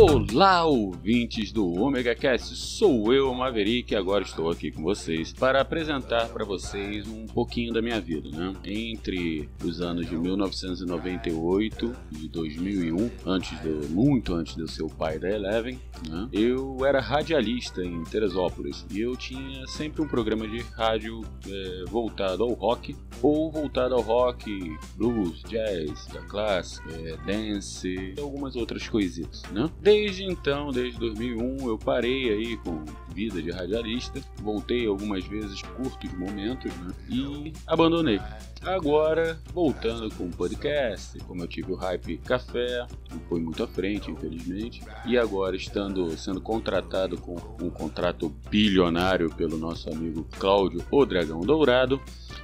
Olá, ouvintes do Omega Cast. Sou eu, Maverick, e agora estou aqui com vocês para apresentar para vocês um pouquinho da minha vida, né? Entre os anos de 1998 e 2001, antes de, muito antes de eu ser o pai da Eleven, né? Eu era radialista em Teresópolis e eu tinha sempre um programa de rádio é, voltado ao rock ou voltado ao rock, blues, jazz, da clássica, é, dance algumas outras coisitas, né? Desde então, desde 2001, eu parei aí com vida de radialista, voltei algumas vezes curtos momentos né? e abandonei. Agora, voltando com o podcast, como eu tive o Hype Café, não foi muito à frente, infelizmente, e agora estando sendo contratado com um contrato bilionário pelo nosso amigo Cláudio, o Dragão Dourado,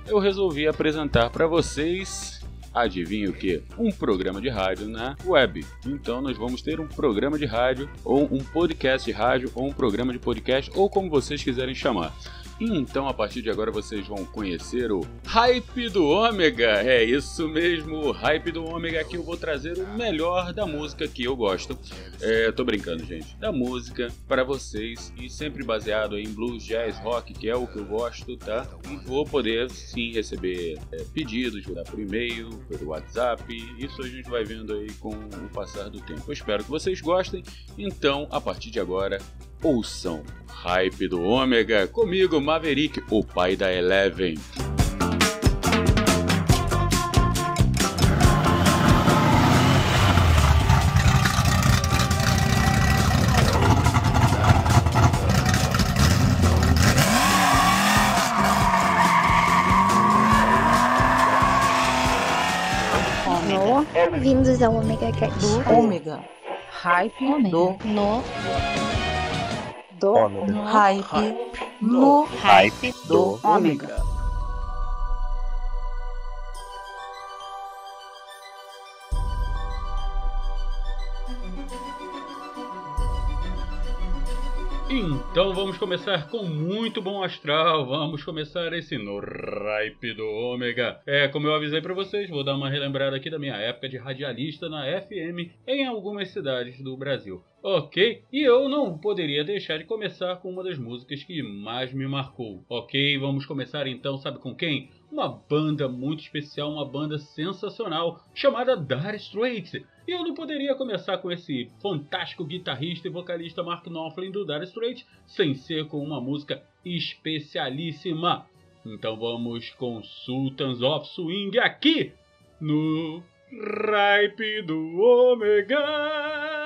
eu resolvi apresentar para vocês adivinha o que? Um programa de rádio na web. Então nós vamos ter um programa de rádio, ou um podcast de rádio, ou um programa de podcast, ou como vocês quiserem chamar. Então, a partir de agora, vocês vão conhecer o Hype do Ômega. É isso mesmo, o Hype do Ômega que eu vou trazer o melhor da música que eu gosto. É, tô brincando, gente. Da música para vocês e sempre baseado em blues, jazz, rock, que é o que eu gosto, tá? E vou poder sim receber é, pedidos por e-mail, pelo WhatsApp. Isso a gente vai vendo aí com o passar do tempo. Eu espero que vocês gostem. Então, a partir de agora, ouçam Hype do Ômega comigo, Maverick, o pai da Eleven. Bem-vindos ao Omega Cast. Do Ômega. Hype Ômega. do No do Ômega. hype no Hype do ômega. Então vamos começar com muito bom astral. Vamos começar esse no Hype do Ômega. É, como eu avisei pra vocês, vou dar uma relembrada aqui da minha época de radialista na FM em algumas cidades do Brasil. Ok? E eu não poderia deixar de começar com uma das músicas que mais me marcou. Ok? Vamos começar então, sabe com quem? Uma banda muito especial, uma banda sensacional chamada Dire Straits. E eu não poderia começar com esse fantástico guitarrista e vocalista Mark Knopfler do Dire Straits sem ser com uma música especialíssima. Então vamos com Sultans of Swing aqui no Ripe do Ômega.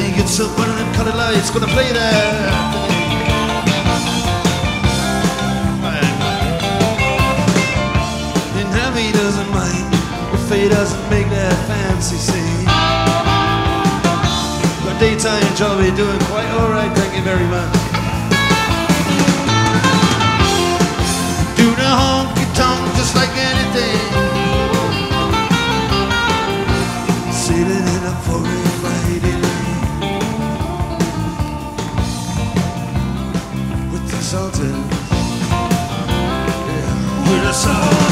He gets up under them colored lights, gonna play. And Harry doesn't mind if he doesn't make that fancy scene. enjoy doing quite alright, thank you very much. Do the honky tonk just like anything. Sailing in a foreign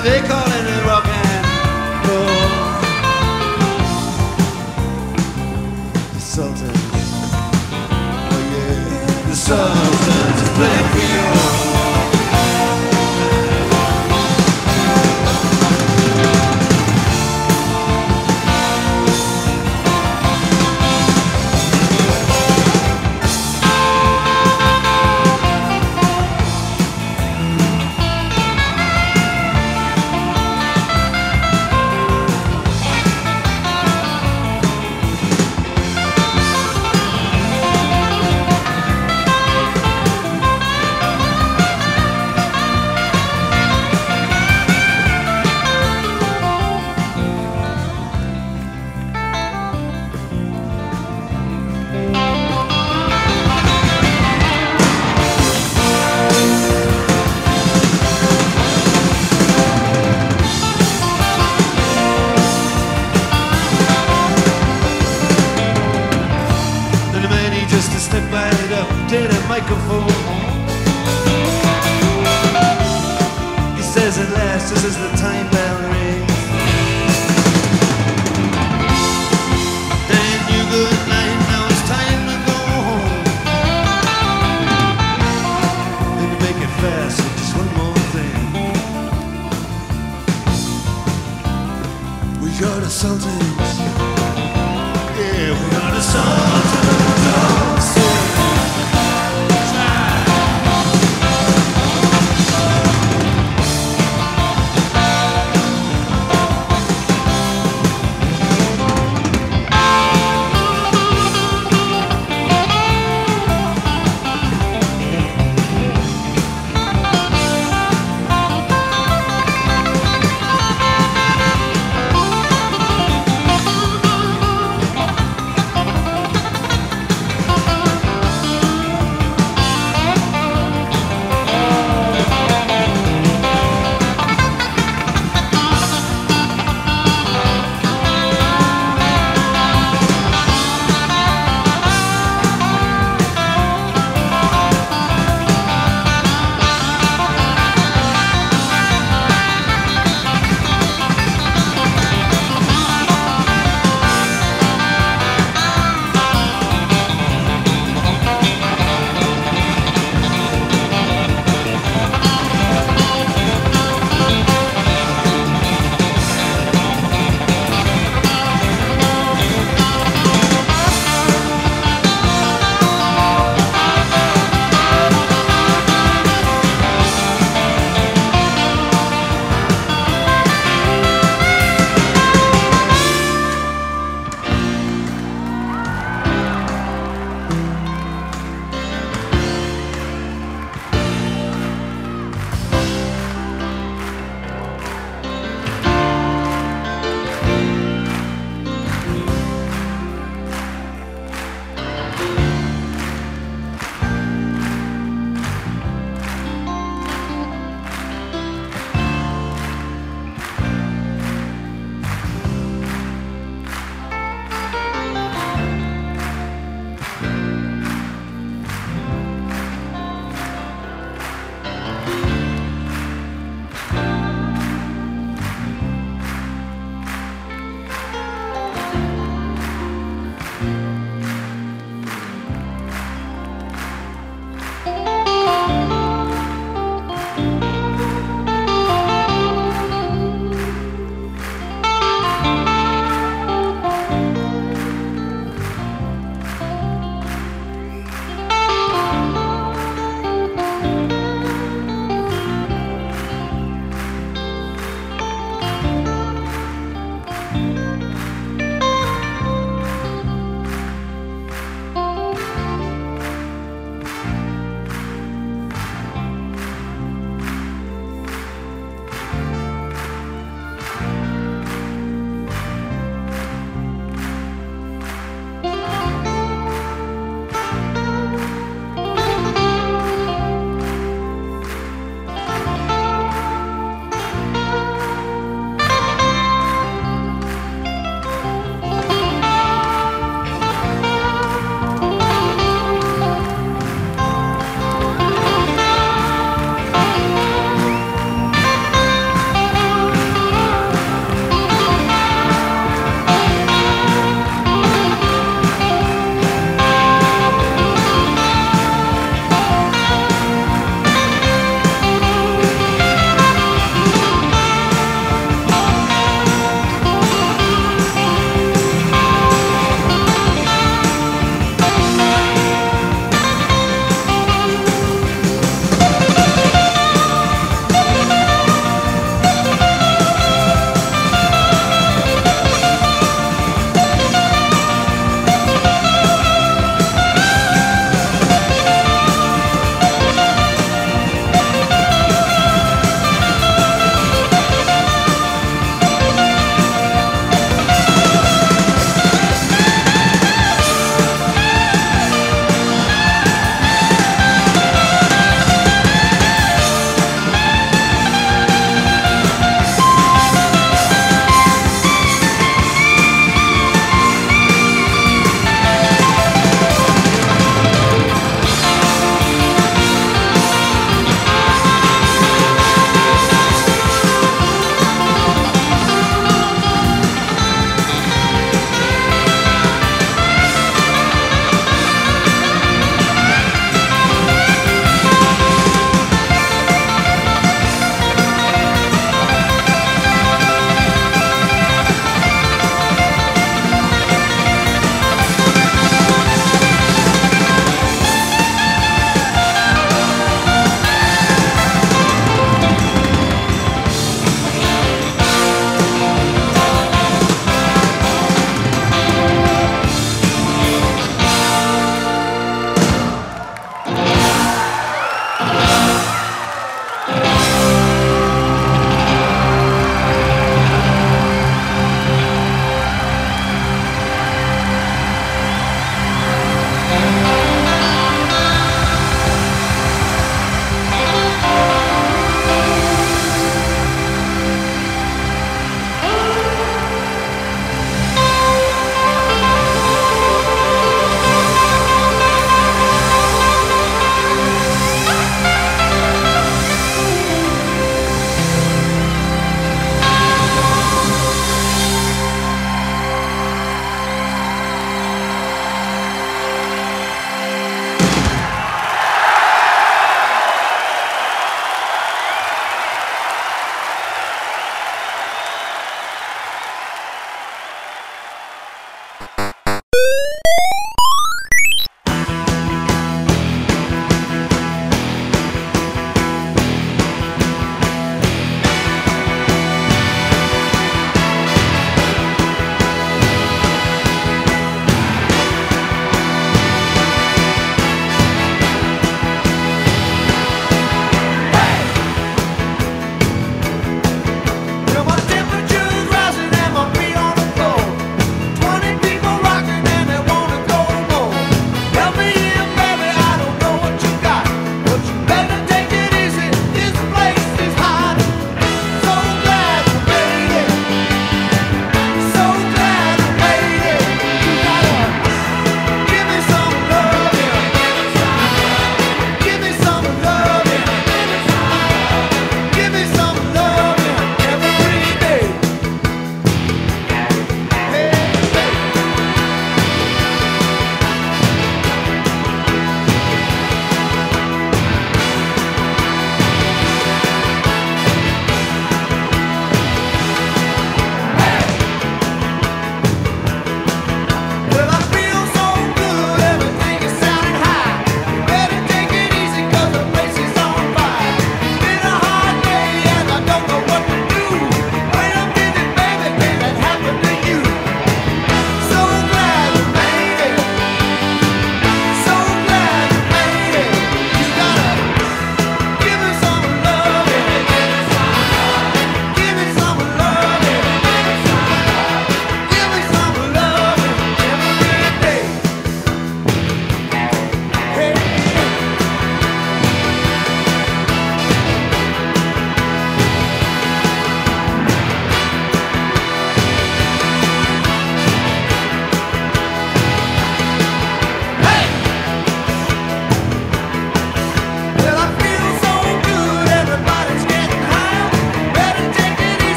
avec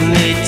and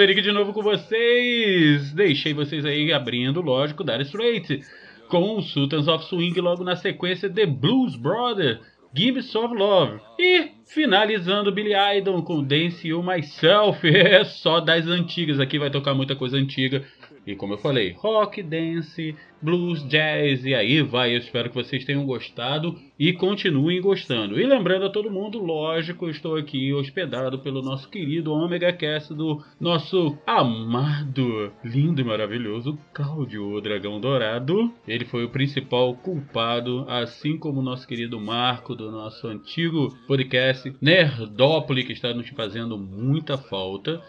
Maverick, de novo com vocês. Deixei vocês aí abrindo, lógico, Dire Straits com Sultans of Swing logo na sequência The Blues Brother, Give Some Love. E finalizando Billy Idol com Dance You Myself. É só das antigas, aqui vai tocar muita coisa antiga. E como eu falei, rock, dance, blues, jazz e aí vai. Eu espero que vocês tenham gostado e continuem gostando. E lembrando a todo mundo, lógico, eu estou aqui hospedado pelo nosso querido Omega Cast do nosso amado, lindo e maravilhoso Cláudio Dragão Dourado. Ele foi o principal culpado, assim como o nosso querido Marco do nosso antigo podcast Nerdópolis, que está nos fazendo muita falta.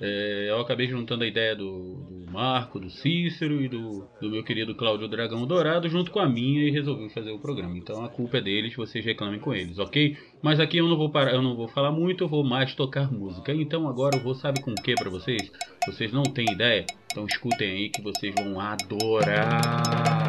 É, eu acabei juntando a ideia do, do, Marco, do Cícero e do, do meu querido Cláudio Dragão Dourado junto com a minha e resolvi fazer o programa. Então a culpa é deles, vocês reclamem com eles, ok? Mas aqui eu não vou parar, eu não vou falar muito, eu vou mais tocar música. Então agora eu vou sabe com o que para vocês? Vocês não têm ideia? Então escutem aí que vocês vão adorar.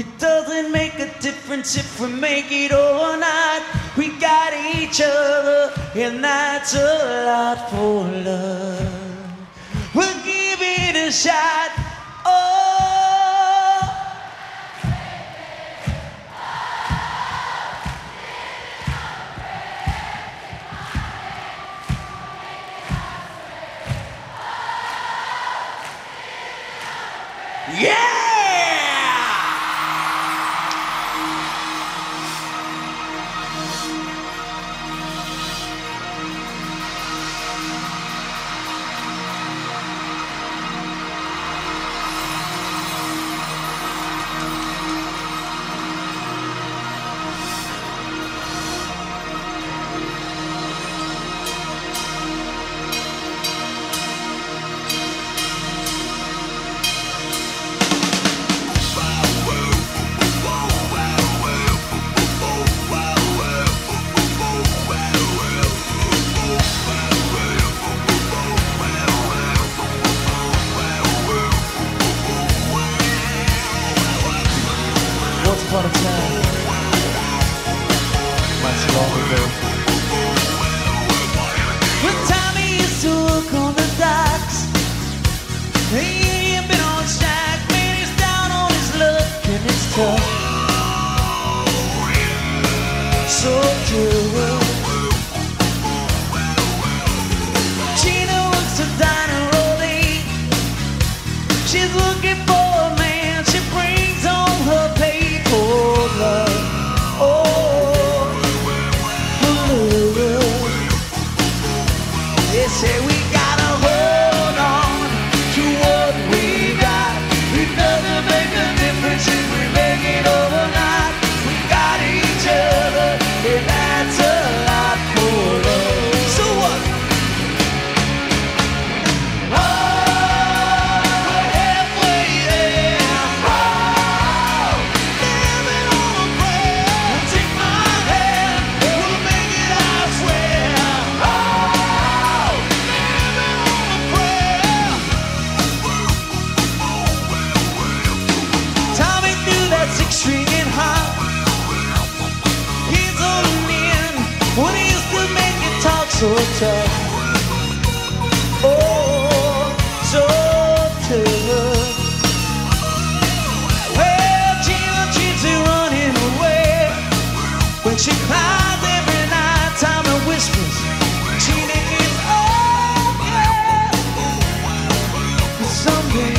It doesn't make a difference if we make it or not. We got each other, and that's a lot for love. We'll give it a shot. Oh. she cries every night, time and whispers, Tina is someday,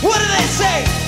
what do they say?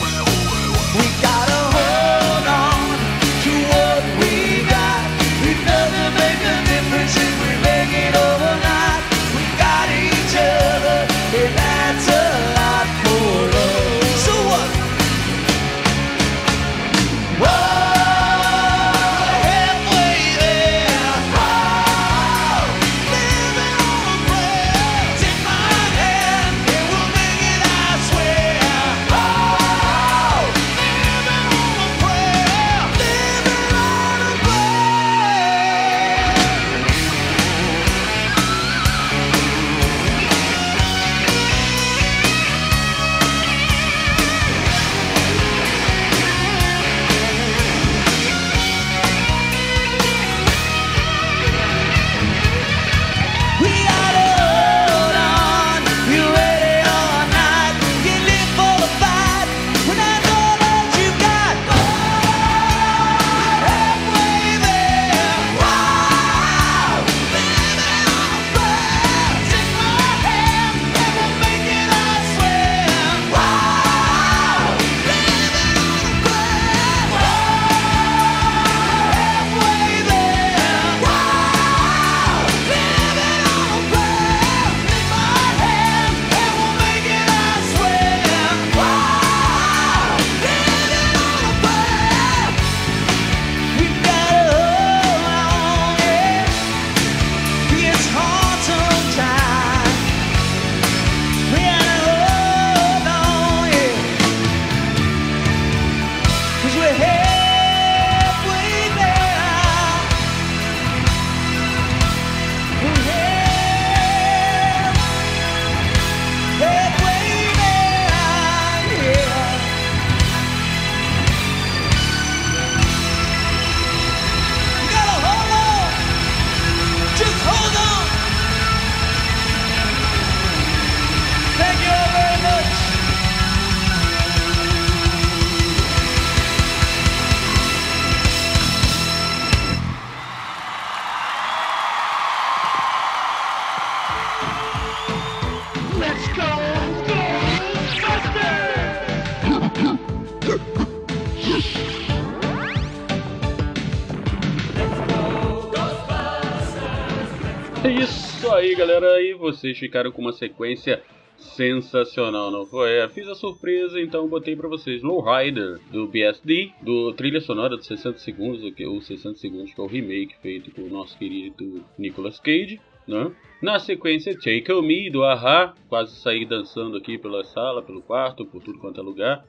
Vocês ficaram com uma sequência sensacional, não foi? É, fiz a surpresa, então botei pra vocês Lowrider do BSD, do trilha sonora de 60 segundos, o que o 60 segundos que é o remake feito com o nosso querido Nicolas Cage, né? Na sequência Take On Me do Aha, quase saí dançando aqui pela sala, pelo quarto, por tudo quanto é lugar,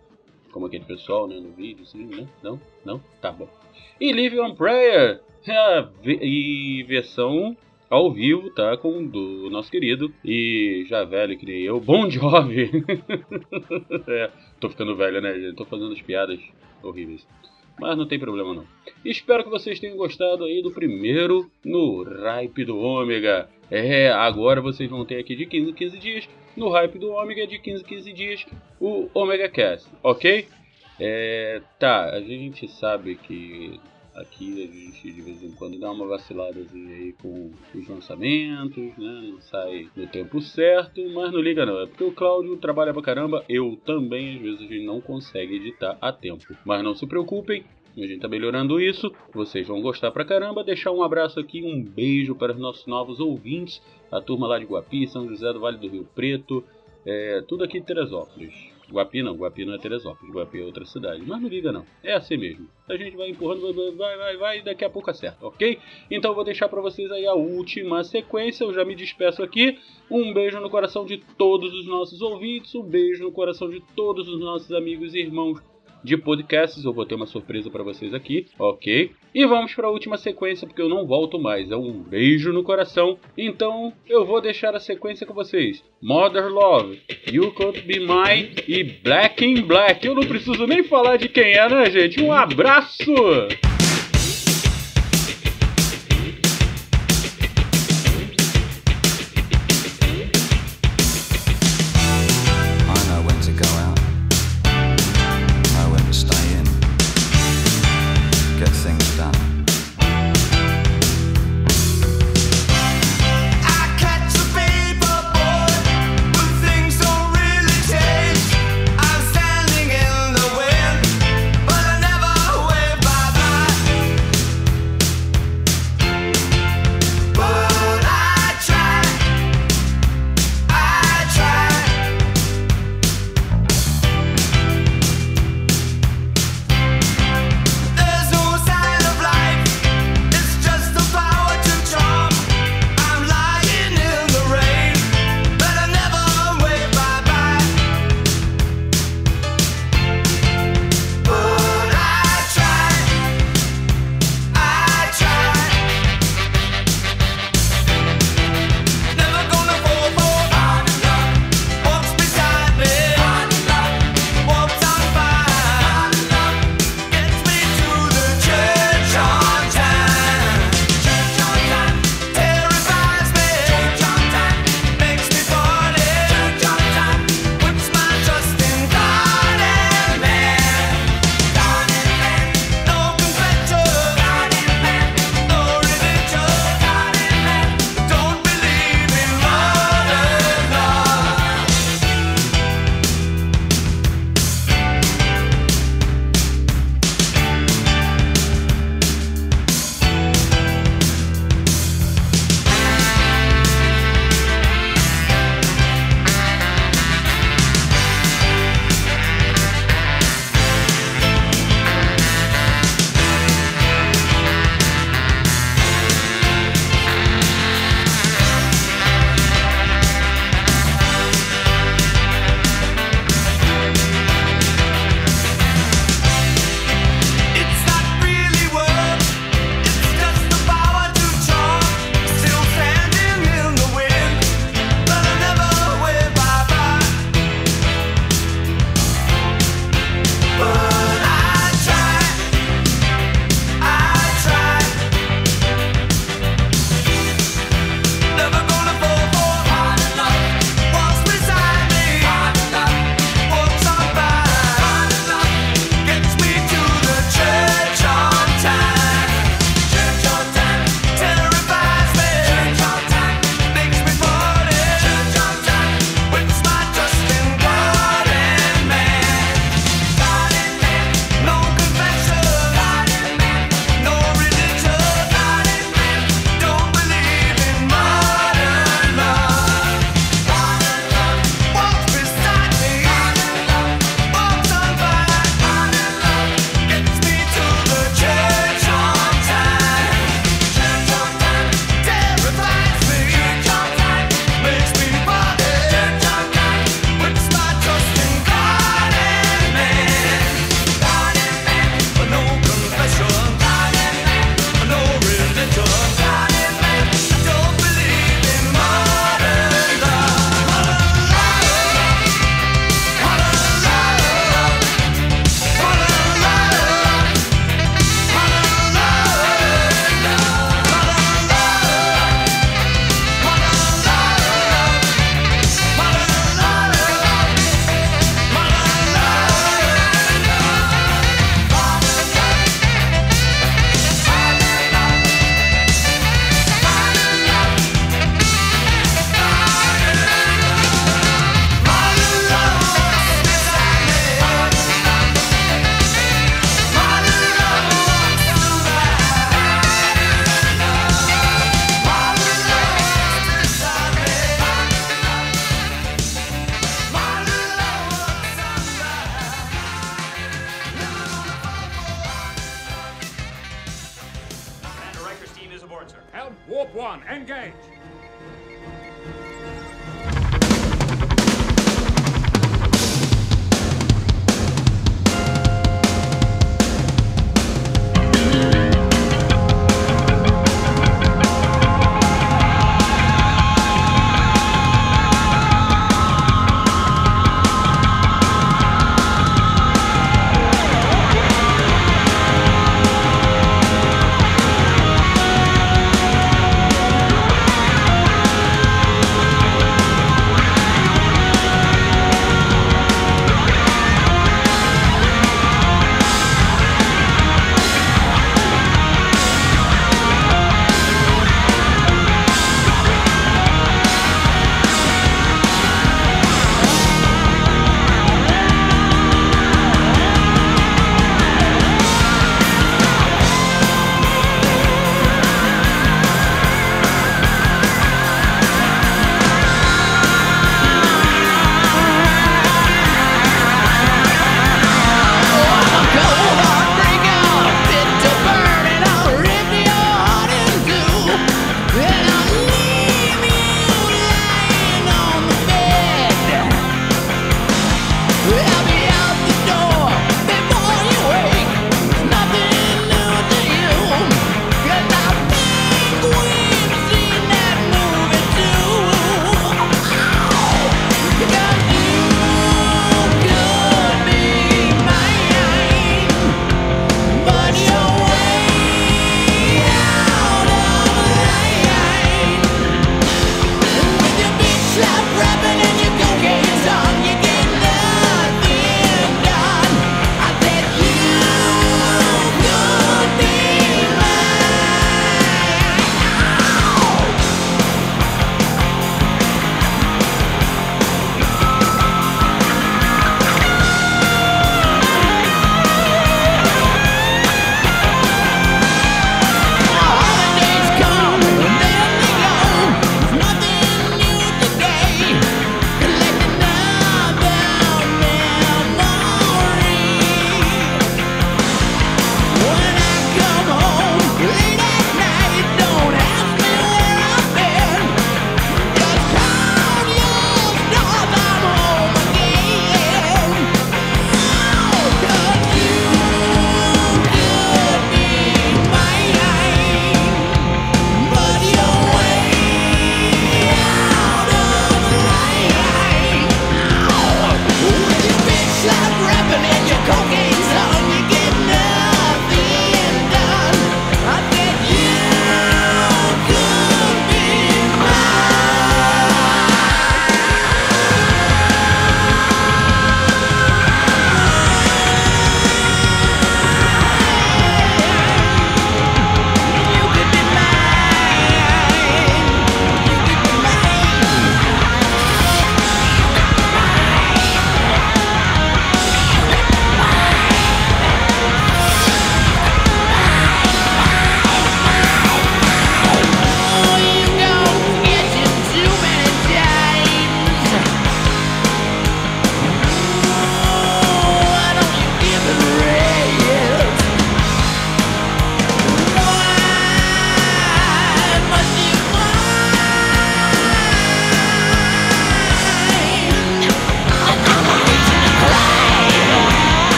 como aquele pessoal, né, no vídeo, assim, né? Não? Não? Tá bom. E Live on Prayer, é, ve- e versão ao vivo, tá? Com o nosso querido e já velho que nem eu, Bon Jovi. é, tô ficando velho, né, gente? Tô fazendo as piadas horríveis. Mas não tem problema não. Espero que vocês tenham gostado aí do primeiro no Hype do Ômega. É, agora vocês vão ter aqui de 15 em 15 dias, no Hype do Ômega de 15 em 15 dias, o Omega Cast, ok? É, tá, a gente sabe que aqui a gente de vez em quando dá uma vaciladazinha aí com os lançamentos, né? Não sai no tempo certo, mas não liga não. É porque o Cláudio trabalha pra caramba, eu também, às vezes a gente não consegue editar a tempo. Mas não se preocupem, a gente tá melhorando isso, vocês vão gostar pra caramba. Deixar um abraço aqui, um beijo para os nossos novos ouvintes, a turma lá de Guapi, São José do Vale do Rio Preto, é, tudo aqui em Teresópolis. Guapi não, Guapi não é Teresópolis, Guapi é outra cidade. Mas não liga não, é assim mesmo. A gente vai empurrando, vai, vai, vai, e daqui a pouco acerta, ok? Então eu vou deixar pra vocês aí a última sequência, eu já me despeço aqui. Um beijo no coração de todos os nossos ouvintes, um beijo no coração de todos os nossos amigos e irmãos de podcasts. Eu vou ter uma surpresa pra vocês aqui, ok? E vamos para a última sequência porque eu não volto mais. É um beijo no coração. Então eu vou deixar a sequência com vocês: Mother Love, You Could Be Mine e Black in Black. Eu não preciso nem falar de quem é, né, gente? Um abraço!